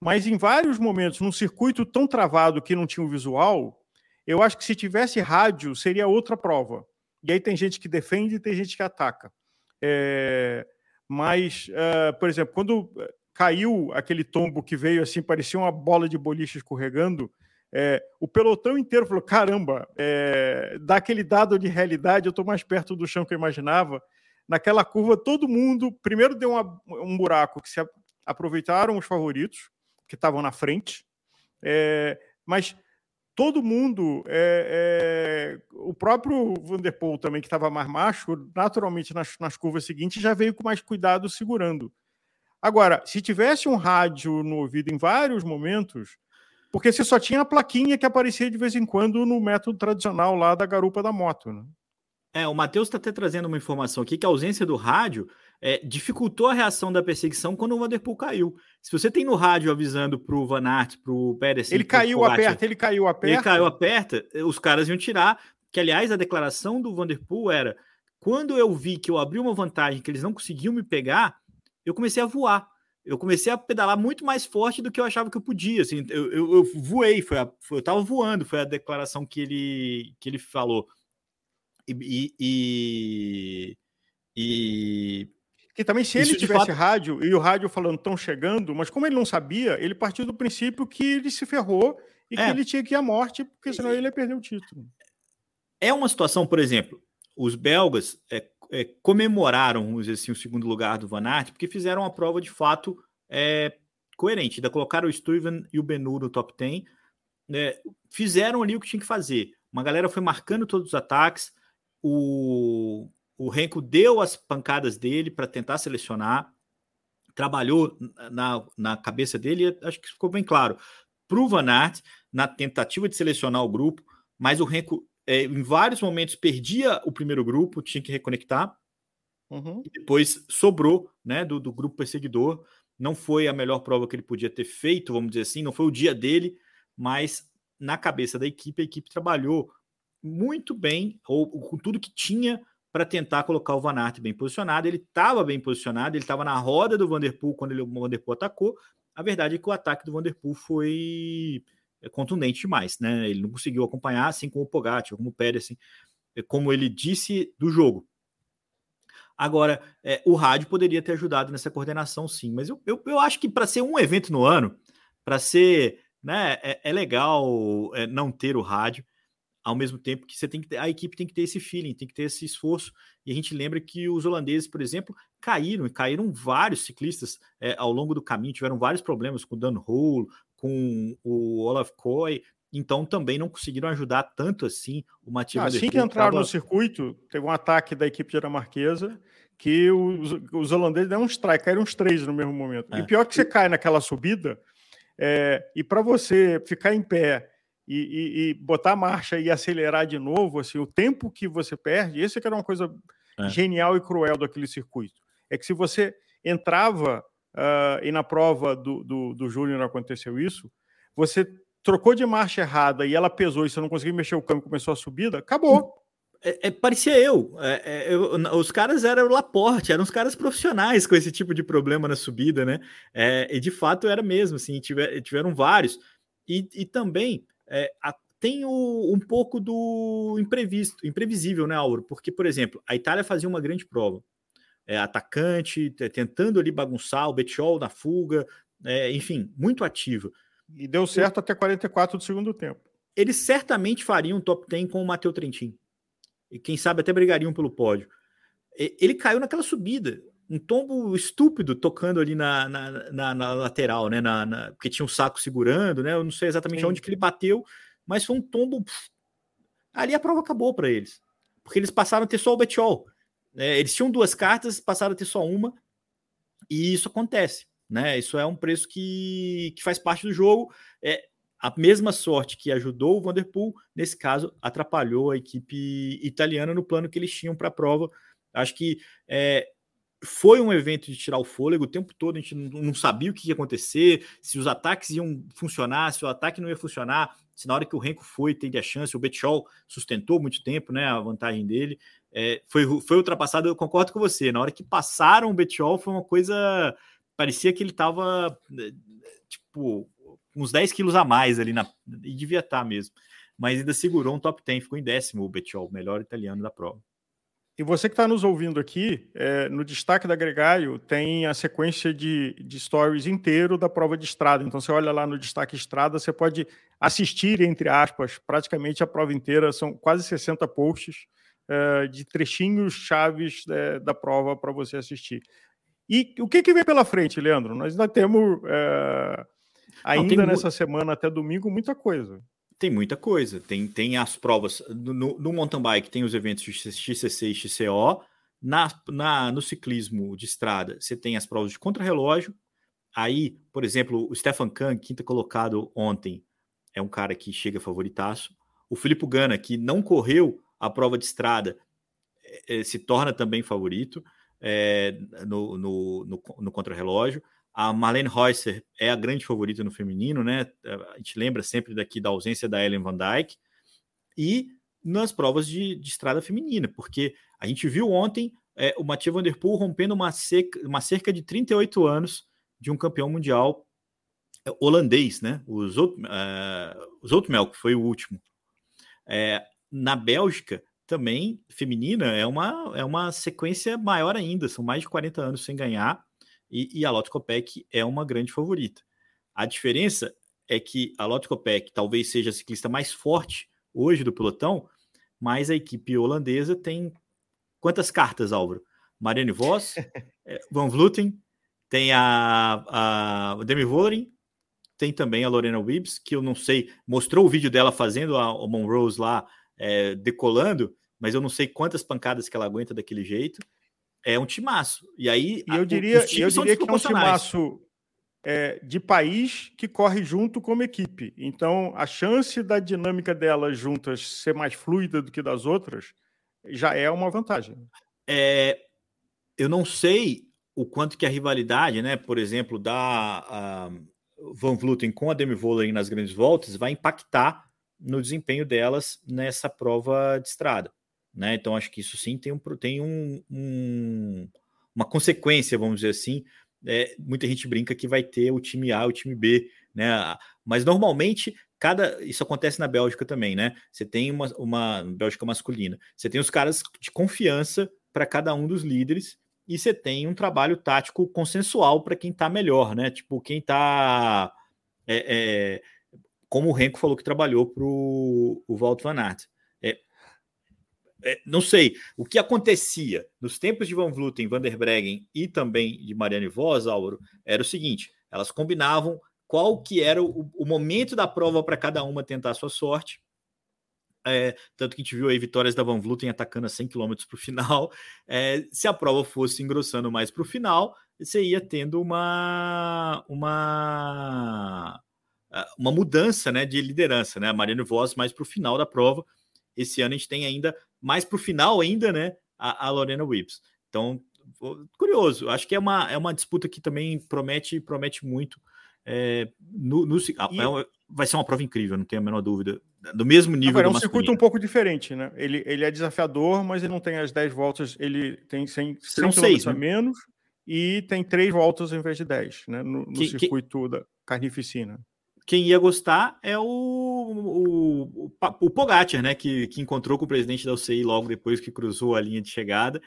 B: Mas em vários momentos, num circuito tão travado que não tinha o visual, eu acho que se tivesse rádio, seria outra prova. E aí tem gente que defende e tem gente que ataca. É, mas, uh, por exemplo, quando caiu aquele tombo que veio assim, parecia uma bola de boliche escorregando, é, o pelotão inteiro falou: caramba, é, daquele dado de realidade, eu estou mais perto do chão que eu imaginava. Naquela curva, todo mundo primeiro deu uma, um buraco que se aproveitaram os favoritos, que estavam na frente, é, mas todo mundo, é, é, o próprio Vanderpool também, que estava mais macho, naturalmente nas, nas, curvas seguintes já veio com mais cuidado segurando. Agora, se tivesse um rádio no ouvido em vários momentos, porque você só tinha a plaquinha que aparecia de vez em quando no método tradicional lá da garupa da moto. Né?
A: É, o Matheus está até trazendo uma informação aqui que a ausência do rádio é, dificultou a reação da perseguição quando o Vanderpool caiu. Se você tem no rádio avisando para o Van Aert, para o Pérez...
B: Ele caiu aperta, ele caiu aperta.
A: Ele caiu aperta, os caras iam tirar, que aliás a declaração do Vanderpool era, quando eu vi que eu abri uma vantagem que eles não conseguiam me pegar, eu comecei a voar. Eu comecei a pedalar muito mais forte do que eu achava que eu podia. Assim, eu, eu, eu voei, foi, a, foi eu estava voando, foi a declaração que ele, que ele falou. e, e, e
B: que também, se ele tivesse fato... rádio e o rádio falando estão chegando, mas como ele não sabia, ele partiu do princípio que ele se ferrou e é. que ele tinha que ir à morte, porque senão ele ia perder o título.
A: É uma situação, por exemplo, os belgas é, é, comemoraram, vamos dizer assim, o segundo lugar do Van Aert, porque fizeram uma prova de fato é, coerente. Ainda colocaram o Steven e o Benu no top 10, né, fizeram ali o que tinha que fazer. Uma galera foi marcando todos os ataques, o o Renko deu as pancadas dele para tentar selecionar, trabalhou na, na cabeça dele, acho que ficou bem claro, para o Van Aert, na tentativa de selecionar o grupo, mas o Renko é, em vários momentos perdia o primeiro grupo, tinha que reconectar, uhum. e depois sobrou né, do, do grupo perseguidor. Não foi a melhor prova que ele podia ter feito, vamos dizer assim, não foi o dia dele, mas na cabeça da equipe, a equipe trabalhou muito bem, ou com tudo que tinha para tentar colocar o Van Aert bem posicionado. Ele estava bem posicionado, ele estava na roda do Vanderpool quando ele, o Vanderpool atacou. A verdade é que o ataque do Vanderpool foi é, contundente demais, né? Ele não conseguiu acompanhar, assim como o Pogacar, como o Pérez, assim, como ele disse do jogo. Agora, é, o rádio poderia ter ajudado nessa coordenação, sim, mas eu, eu, eu acho que para ser um evento no ano, para ser, né, é, é legal é, não ter o rádio ao mesmo tempo que você tem que ter, a equipe tem que ter esse feeling, tem que ter esse esforço. E a gente lembra que os holandeses, por exemplo, caíram, e caíram vários ciclistas é, ao longo do caminho, tiveram vários problemas com o Dan Hole, com o Olaf Koy, então também não conseguiram ajudar tanto assim o.
B: Ah, assim que entraram tava... no circuito, teve um ataque da equipe dinamarquesa que os, os holandeses deram uns strike, caíram uns três no mesmo momento. É. E pior que você cai naquela subida, é, e para você ficar em pé e, e, e, botar a marcha e acelerar de novo, assim, o tempo que você perde, esse é que era uma coisa é. genial e cruel daquele circuito. É que se você entrava uh, e na prova do, do, do Júnior aconteceu isso, você trocou de marcha errada e ela pesou e você não conseguiu mexer o câmbio começou a subida, acabou.
A: É, é, parecia eu. É, é, eu. Os caras eram o Laporte, eram os caras profissionais com esse tipo de problema na subida, né? É, e de fato era mesmo, assim, tiver, tiveram vários. E, e também é, a, tem o, um pouco do imprevisto, imprevisível, né, Auro? Porque, por exemplo, a Itália fazia uma grande prova. É, atacante, tentando ali bagunçar, o Bettiol na fuga, é, enfim, muito ativa.
B: E deu certo até 44 do segundo tempo.
A: Eles certamente fariam um top 10 com o Matheus Trentin. E quem sabe até brigariam pelo pódio. Ele caiu naquela subida um tombo estúpido tocando ali na, na, na, na lateral, né? Na, na, porque tinha um saco segurando, né? Eu não sei exatamente Sim. onde que ele bateu, mas foi um tombo. Ali a prova acabou para eles, porque eles passaram a ter só o Betiol. É, eles tinham duas cartas, passaram a ter só uma, e isso acontece, né? Isso é um preço que, que faz parte do jogo. É, a mesma sorte que ajudou o Vanderpool, nesse caso, atrapalhou a equipe italiana no plano que eles tinham para a prova. Acho que é, foi um evento de tirar o fôlego o tempo todo, a gente não sabia o que ia acontecer, se os ataques iam funcionar, se o ataque não ia funcionar, se na hora que o Renko foi, teve a chance, o Betchol sustentou muito tempo, né, a vantagem dele, é, foi, foi ultrapassado, eu concordo com você, na hora que passaram o Betchol foi uma coisa, parecia que ele estava, tipo, uns 10 quilos a mais ali, na, e devia estar tá mesmo, mas ainda segurou um top 10, ficou em décimo o Betchol, melhor italiano da prova.
B: E você que está nos ouvindo aqui, é, no destaque da Gregário tem a sequência de, de stories inteiro da prova de estrada. Então você olha lá no destaque estrada, você pode assistir, entre aspas, praticamente a prova inteira. São quase 60 posts é, de trechinhos chaves é, da prova para você assistir. E o que, que vem pela frente, Leandro? Nós ainda temos, é, ainda Não, nessa semana até domingo, muita coisa.
A: Tem muita coisa. Tem, tem as provas. No, no mountain bike tem os eventos XCC e XCO. Na, na, no ciclismo de estrada, você tem as provas de contrarrelógio. Aí, por exemplo, o Stefan Kahn, quinta colocado ontem, é um cara que chega favoritaço. O Filipe Gana, que não correu a prova de estrada, é, é se torna também favorito é, no, no, no, no contrarrelógio. A Marlene Reusser é a grande favorita no feminino, né? A gente lembra sempre daqui da ausência da Ellen Van Dyke. E nas provas de, de estrada feminina, porque a gente viu ontem é, o Mathieu Van Der Poel rompendo uma, seca, uma cerca de 38 anos de um campeão mundial é, holandês, né? O Zout, uh, foi o último. É, na Bélgica, também, feminina, é uma, é uma sequência maior ainda, são mais de 40 anos sem ganhar e, e a Lotto Kopeck é uma grande favorita. A diferença é que a Lotto Kopeck talvez seja a ciclista mais forte hoje do pelotão, mas a equipe holandesa tem quantas cartas, Álvaro? Marianne Vos, eh, Van Vluten, tem a, a Demi Vollering, tem também a Lorena Wibbs, que eu não sei, mostrou o vídeo dela fazendo a, a Monrose lá, é, decolando, mas eu não sei quantas pancadas que ela aguenta daquele jeito é um timaço. E aí.
B: E eu diria, eu diria que é um timaço é, de país que corre junto como equipe. Então, a chance da dinâmica delas juntas ser mais fluida do que das outras já é uma vantagem.
A: É, eu não sei o quanto que a rivalidade, né, por exemplo, da Van Vluten com a Demi Vollering nas grandes voltas vai impactar no desempenho delas nessa prova de estrada. Né? Então, acho que isso sim tem, um, tem um, um uma consequência, vamos dizer assim. É, muita gente brinca que vai ter o time A, o time B, né? Mas normalmente cada isso acontece na Bélgica também, né? Você tem uma, uma Bélgica masculina, você tem os caras de confiança para cada um dos líderes e você tem um trabalho tático consensual para quem está melhor, né? Tipo quem está é, é, como o Renko falou que trabalhou para o Walt Van Aert. É, não sei, o que acontecia nos tempos de Van Vluten, Van der Breggen e também de Marianne Vos, Álvaro, era o seguinte, elas combinavam qual que era o, o momento da prova para cada uma tentar a sua sorte, é, tanto que a gente viu aí vitórias da Van Vluten atacando a 100 km para o final. É, se a prova fosse engrossando mais para o final, você ia tendo uma, uma, uma mudança né, de liderança. Né? A Mariana Voss mais para o final da prova. Esse ano a gente tem ainda mais para o final ainda, né? A, a Lorena Whips. Então, curioso. Acho que é uma, é uma disputa que também promete promete muito. É, no, no e... é, vai ser uma prova incrível, não tenho a menor dúvida. Do mesmo nível. Agora,
B: é um circuito um pouco diferente, né? Ele, ele é desafiador, mas ele não tem as 10 voltas, ele tem 100, 100 seis, a né? menos e tem 3 voltas ao invés de 10, né? No, no que, circuito que... da carnificina
A: quem ia gostar é o, o, o, o Pogacar, né? Que, que encontrou com o presidente da UCI logo depois que cruzou a linha de chegada.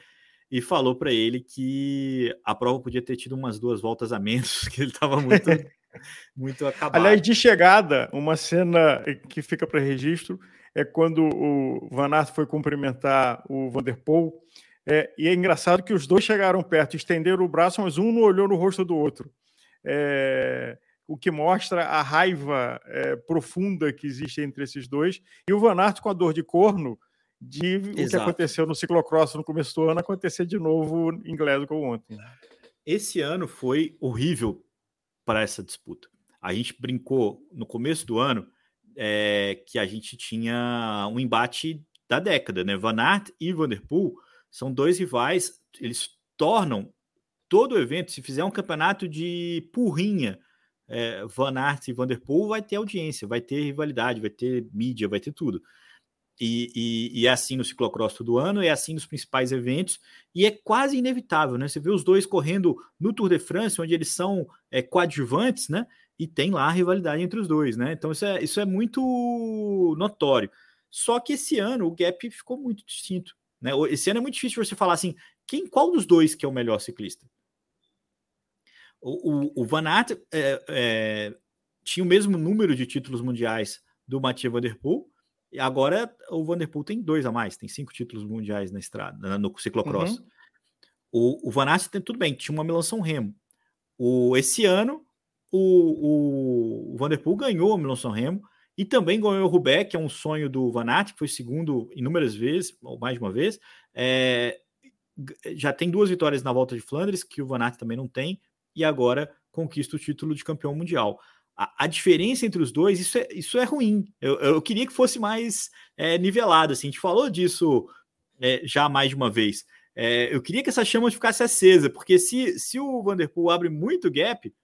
A: e falou para ele que a prova podia ter tido umas duas voltas a menos, que ele estava muito, muito acabado.
B: Aliás, de chegada, uma cena que fica para registro é quando o Van Aert foi cumprimentar o Vanderpool. É, e é engraçado que os dois chegaram perto, estenderam o braço, mas um não olhou no rosto do outro. É, o que mostra a raiva é, profunda que existe entre esses dois. E o Van Aert com a dor de corno de Exato. o que aconteceu no ciclocross no começo do ano acontecer de novo em Glasgow ontem.
A: Esse ano foi horrível para essa disputa. A gente brincou no começo do ano é, que a gente tinha um embate da década, né? Van Aert e Vanderpool são dois rivais, eles tornam todo o evento, se fizer um campeonato de porrinha, é, Van Aert e Vanderpool vai ter audiência, vai ter rivalidade, vai ter mídia, vai ter tudo. E, e, e, é assim no ciclocross todo ano, é assim nos principais eventos, e é quase inevitável, né? Você vê os dois correndo no Tour de France, onde eles são é, coadjuvantes, né? E tem lá a rivalidade entre os dois, né? Então isso é, isso é muito notório. Só que esse ano o gap ficou muito distinto. Né? Esse ano é muito difícil você falar assim, quem, qual dos dois que é o melhor ciclista? O, o, o Van Aert é, é, tinha o mesmo número de títulos mundiais do Mathieu Van Der Poel, e agora o Vanderpool tem dois a mais, tem cinco títulos mundiais na estrada, no ciclocross. Uhum. O, o Van Aert tem tudo bem, tinha uma Milan-São Remo. O, esse ano, o, o Vanderpool ganhou a Milan-São Remo e também ganhou o Roubaix, que é um sonho do Van Aert, que foi segundo inúmeras vezes, ou mais de uma vez. É, já tem duas vitórias na volta de Flandres, que o Van Aert também não tem, e agora conquista o título de campeão mundial a, a, diferença entre os dois, isso é, isso é ruim. Eu, eu queria que fosse mais é, nivelado. Assim. A gente falou disso é, já mais de uma vez. É, eu queria que essa chama ficasse acesa, porque se, se o Vanderpool abre muito gap,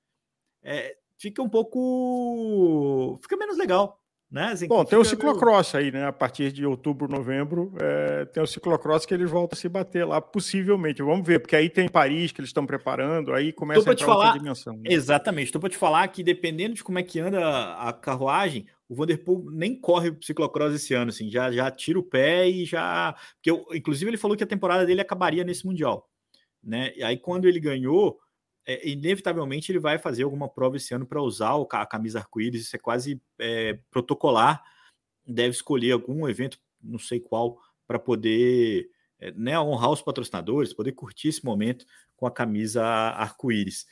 A: fica um pouco. fica menos legal. Né?
B: Assim, Bom, tem o ciclocross meio... aí, né? A partir de outubro, novembro, é, tem o ciclocross que eles voltam a se bater lá, possivelmente. Vamos ver, porque aí tem Paris que eles estão preparando, aí começa a entrar
A: falar, outra dimensão. Né? Exatamente. Estou para te falar que dependendo de como é que anda a carruagem, o Vanderpool nem corre o ciclocross esse ano, assim, já, já tira o pé e já. Porque eu, inclusive ele falou que a temporada dele acabaria nesse Mundial. Né? E aí, quando ele ganhou, é, inevitavelmente ele vai fazer alguma prova esse ano para usar o, a camisa arco-íris, isso é quase é, protocolar. Deve escolher algum evento, não sei qual, para poder é, né, honrar os patrocinadores, poder curtir esse momento com a camisa arco-íris.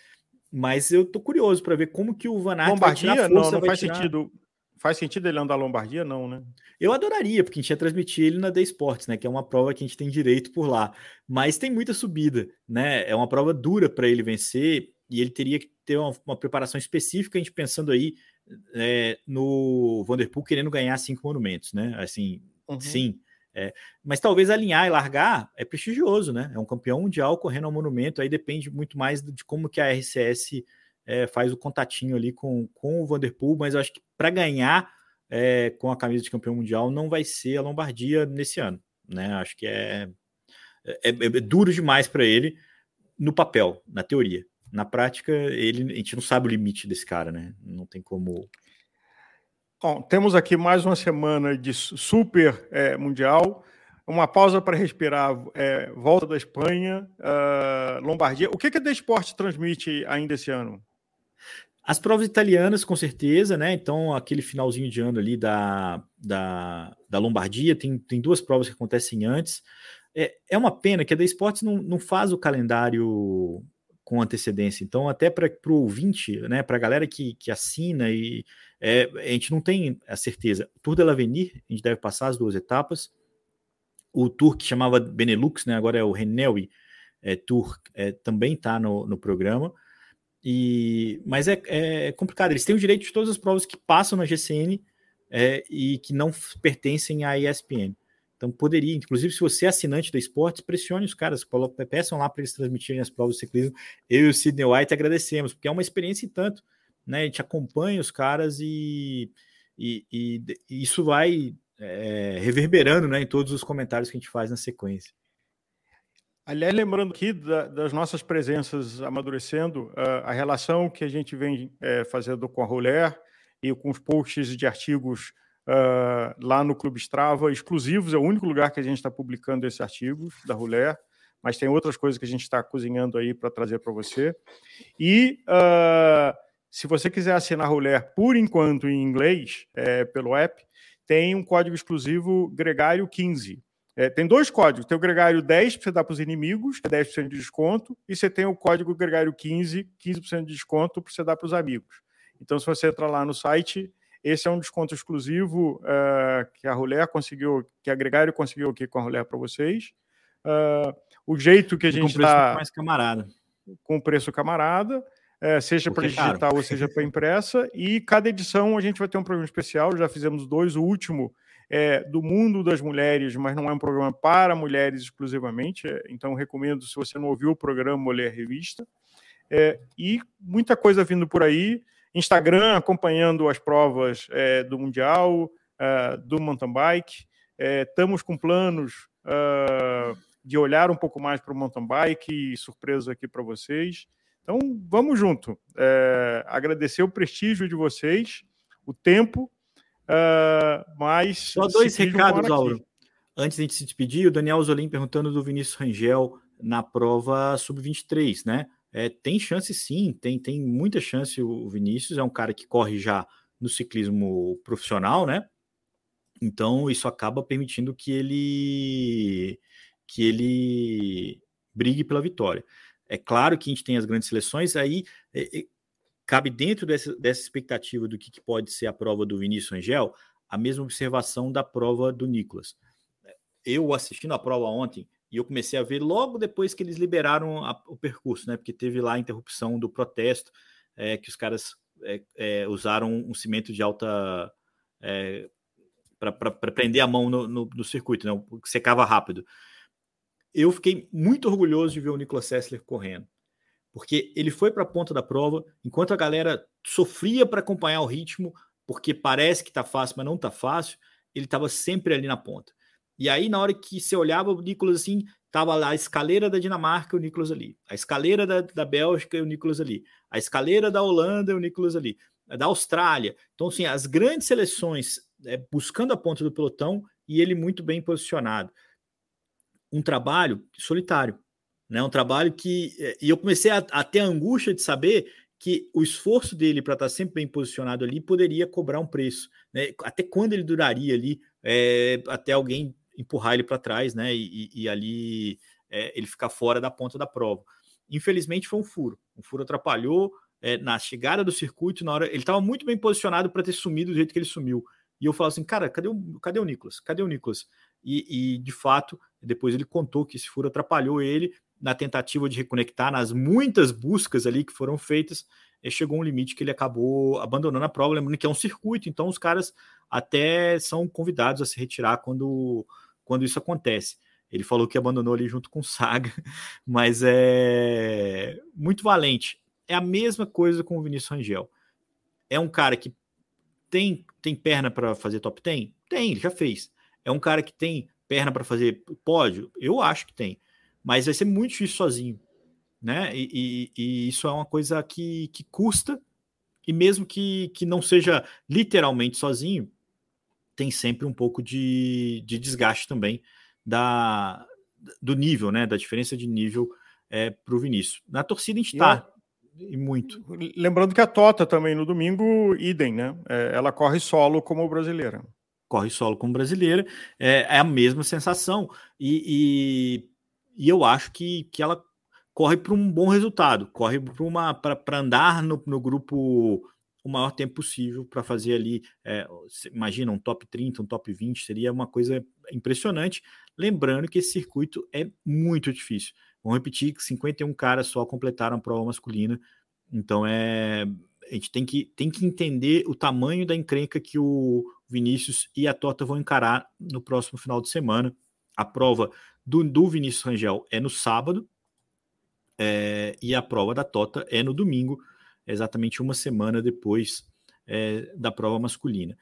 A: Mas eu tô curioso para ver como que o Van Aert
B: Lombardia, vai não, não faz tirar... sentido Faz sentido ele andar Lombardia? Não, né?
A: Eu adoraria, porque a gente ia transmitir ele na The Sports, né? Que é uma prova que a gente tem direito por lá. Mas tem muita subida, né? É uma prova dura para ele vencer e ele teria que ter uma, uma preparação específica, a gente pensando aí é, no Vanderpool querendo ganhar cinco monumentos, né? Assim, uhum. sim. É, mas talvez alinhar e largar é prestigioso, né? É um campeão mundial correndo ao monumento, aí depende muito mais de como que a RCS é, faz o contatinho ali com, com o Vanderpool, mas eu acho que para ganhar é, com a camisa de campeão mundial não vai ser a Lombardia nesse ano. Né? Acho que é, é, é, é duro demais para ele no papel, na teoria. Na prática, ele, a gente não sabe o limite desse cara, né? Não tem como.
B: Bom, temos aqui mais uma semana de super é, mundial uma pausa para respirar, é, volta da Espanha, uh, Lombardia. O que, que a The Sport transmite ainda esse ano?
A: As provas italianas, com certeza, né? Então, aquele finalzinho de ano ali da, da, da Lombardia, tem, tem duas provas que acontecem antes. É, é uma pena que a The Sports não, não faz o calendário com antecedência. Então, até para o ouvinte, né, para a galera que, que assina, e é, a gente não tem a certeza. Tour de l'Avenir, a gente deve passar as duas etapas. O Tour que chamava Benelux, né, agora é o Renewi é, Tour, é, também está no, no programa. E, mas é, é, complicado. Eles têm o direito de todas as provas que passam na GCN é, e que não pertencem à ESPN. Então poderia, inclusive, se você é assinante da esportes, pressione os caras, peçam lá para eles transmitirem as provas de ciclismo. Eu e o Sidney White agradecemos, porque é uma experiência e tanto. Né? A gente acompanha os caras e, e, e, e isso vai é, reverberando né, em todos os comentários que a gente faz na sequência.
B: Aliás, lembrando aqui da, das nossas presenças amadurecendo, uh, a relação que a gente vem é, fazendo com a Roller e com os posts de artigos uh, lá no Clube Strava, exclusivos, é o único lugar que a gente está publicando esses artigos da Roller. mas tem outras coisas que a gente está cozinhando aí para trazer para você. E uh, se você quiser assinar o Ler por enquanto em inglês, é, pelo app, tem um código exclusivo Gregário 15. É, tem dois códigos. Tem o Gregário 10 para você dar para os inimigos, que é 10% de desconto, e você tem o código Gregário 15, 15% de desconto para você dar para os amigos. Então, se você entrar lá no site, esse é um desconto exclusivo uh, que a Rolé conseguiu, que a Gregário conseguiu aqui com a Rolé para vocês. Uh, o jeito que a gente está.
A: mais camarada.
B: Com preço camarada. É, seja para digital ou seja para impressa, e cada edição a gente vai ter um programa especial, já fizemos dois, o último é do mundo das mulheres, mas não é um programa para mulheres exclusivamente, é, então recomendo, se você não ouviu o programa, Mulher Revista, é, e muita coisa vindo por aí, Instagram acompanhando as provas é, do Mundial, é, do mountain bike, estamos com planos de olhar um pouco mais para o mountain bike surpresas aqui para vocês, então, vamos junto. É, agradecer o prestígio de vocês, o tempo, uh, mas.
A: Só dois recados, Auro. Antes de a gente se despedir, o Daniel Zolim perguntando do Vinícius Rangel na prova sub-23, né? É, tem chance sim, tem, tem muita chance o Vinícius, é um cara que corre já no ciclismo profissional, né? Então isso acaba permitindo que ele que ele brigue pela vitória. É claro que a gente tem as grandes seleções, aí é, é, cabe dentro dessa, dessa expectativa do que, que, pode ser a prova do Vinícius Angel, a mesma observação da prova do Nicolas. Eu assistindo a prova ontem, e eu comecei a ver logo depois que eles liberaram a, o percurso, né? Porque teve lá a interrupção do protesto, é, que os caras é, é, usaram um cimento de alta. É, para prender a mão no, no, no circuito, né? secava rápido eu fiquei muito orgulhoso de ver o Nicolas Sessler correndo, porque ele foi para a ponta da prova, enquanto a galera sofria para acompanhar o ritmo, porque parece que tá fácil, mas não tá fácil, ele estava sempre ali na ponta. E aí, na hora que você olhava o Nicolas assim, tava lá a escaleira da Dinamarca, o Nicolas ali, a escaleira da, da Bélgica, o Nicolas ali, a escaleira da Holanda, o Nicolas ali, da Austrália. Então, assim, as grandes seleções é, buscando a ponta do pelotão e ele muito bem posicionado. Um trabalho solitário, né? Um trabalho que eh, e eu comecei a, a ter a angústia de saber que o esforço dele para estar tá sempre bem posicionado ali poderia cobrar um preço, né? Até quando ele duraria ali, é, até alguém empurrar ele para trás, né? E, e, e ali é, ele ficar fora da ponta da prova. Infelizmente foi um furo, um furo atrapalhou é, na chegada do circuito, na hora ele estava muito bem posicionado para ter sumido do jeito que ele sumiu. E eu falo assim, cara, cadê o, cadê o Nicolas? Cadê o Nicolas? E, e, de fato, depois ele contou que esse furo atrapalhou ele na tentativa de reconectar, nas muitas buscas ali que foram feitas, chegou um limite que ele acabou abandonando a prova, lembrando que é um circuito, então os caras até são convidados a se retirar quando, quando isso acontece. Ele falou que abandonou ali junto com o Saga, mas é muito valente. É a mesma coisa com o Vinícius Rangel. É um cara que tem, tem perna para fazer top 10? Tem, já fez. É um cara que tem perna para fazer pódio? Eu acho que tem. Mas vai ser muito difícil sozinho. Né? E, e, e, isso é uma coisa que, que custa, e mesmo que, que não seja literalmente sozinho, tem sempre um pouco de, de desgaste também da, do nível, né? Da diferença de nível é, para o Vinícius. Na torcida a gente está e muito.
B: Lembrando que a Tota também no domingo, idem, né? É, ela corre solo como brasileira.
A: Corre solo como brasileira, é, é a mesma sensação. E, e, e, eu acho que, que ela corre para um bom resultado, corre para andar no, no grupo o maior tempo possível para fazer ali, é, imagina, um top 30, um top 20, seria uma coisa impressionante. Lembrando que esse circuito é muito difícil. Vamos repetir que 51 caras só completaram a prova masculina. Então é a gente tem que, tem que entender o tamanho da encrenca que o Vinícius e a Tota vão encarar no próximo final de semana. A prova do, do Vinícius Rangel é no sábado é, e a prova da Tota é no domingo, exatamente uma semana depois é, da prova masculina.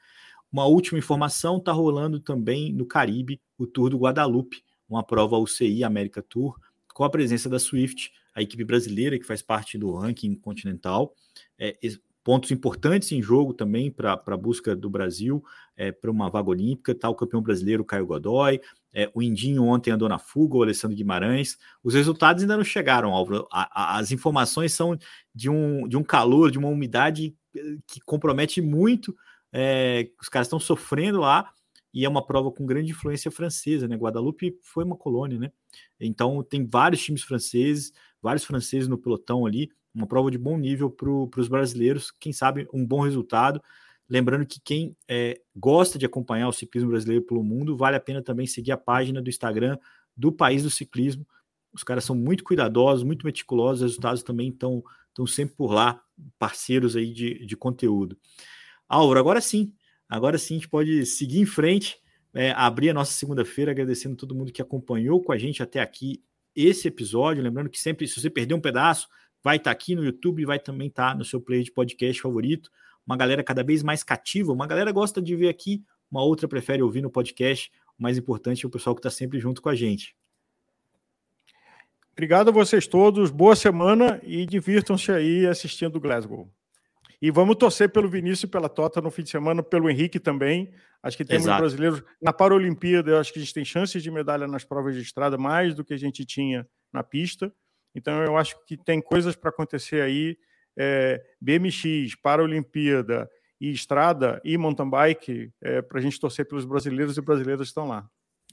A: Uma última informação: está rolando também no Caribe o Tour do Guadalupe, uma prova UCI América Tour com a presença da Swift, a equipe brasileira que faz parte do ranking continental. É, pontos importantes em jogo também para a busca do Brasil é, para uma vaga olímpica. Está o campeão brasileiro Caio Godoy, É, o Indinho ontem andou na fuga, o Alessandro Guimarães. Os resultados ainda não chegaram, Álvaro. A, a, as informações são de um, de um calor, de uma umidade eh, que compromete muito. É, os caras estão sofrendo lá e é uma prova com grande influência francesa, né? Guadalupe foi uma colônia, né? Então tem vários times franceses, vários franceses no pelotão ali, uma prova de bom nível para os brasileiros, quem sabe um bom resultado. Lembrando que quem é, gosta de acompanhar o ciclismo brasileiro pelo mundo, vale a pena também seguir a página do Instagram do País do Ciclismo. Os caras são muito cuidadosos, muito meticulosos, os resultados também estão, estão sempre por lá, parceiros aí de, de conteúdo. Álvaro, agora sim, agora sim a gente pode seguir em frente, é, abrir a nossa segunda-feira, agradecendo todo mundo que acompanhou com a gente até aqui esse episódio. Lembrando que sempre, se você perder um pedaço, vai estar tá aqui no YouTube e vai também estar tá no seu player de podcast favorito uma galera cada vez mais cativa, uma galera gosta de ver aqui, uma outra prefere ouvir no podcast. O mais importante é o pessoal que está sempre junto com a gente.
B: Obrigado a vocês todos, boa semana e divirtam-se aí assistindo Glasgow. E vamos torcer pelo Vinícius e pela Tota no fim de semana, pelo Henrique também. Acho que temos Exato. brasileiros na Paralimpíada, eu acho que a gente tem chances de medalha nas provas de estrada mais do que a gente tinha na pista. Então eu acho que tem coisas para acontecer aí é, BMX, Paralimpíada e estrada e mountain bike é, para a gente torcer pelos brasileiros e brasileiras que estão lá.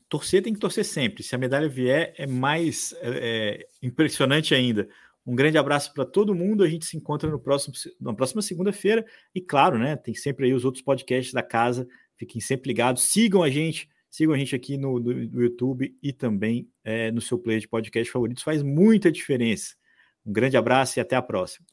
A: Torcer tem que torcer sempre. Se a medalha vier, é mais é, é impressionante ainda. Um grande abraço para todo mundo. A gente se encontra no próximo, na próxima segunda-feira. E claro, né? Tem sempre aí os outros podcasts da casa. Fiquem sempre ligados. Sigam a gente. Sigam a gente aqui no, no, no YouTube e também é, no seu player de podcast favoritos. Faz muita diferença. Um grande abraço e até a próxima.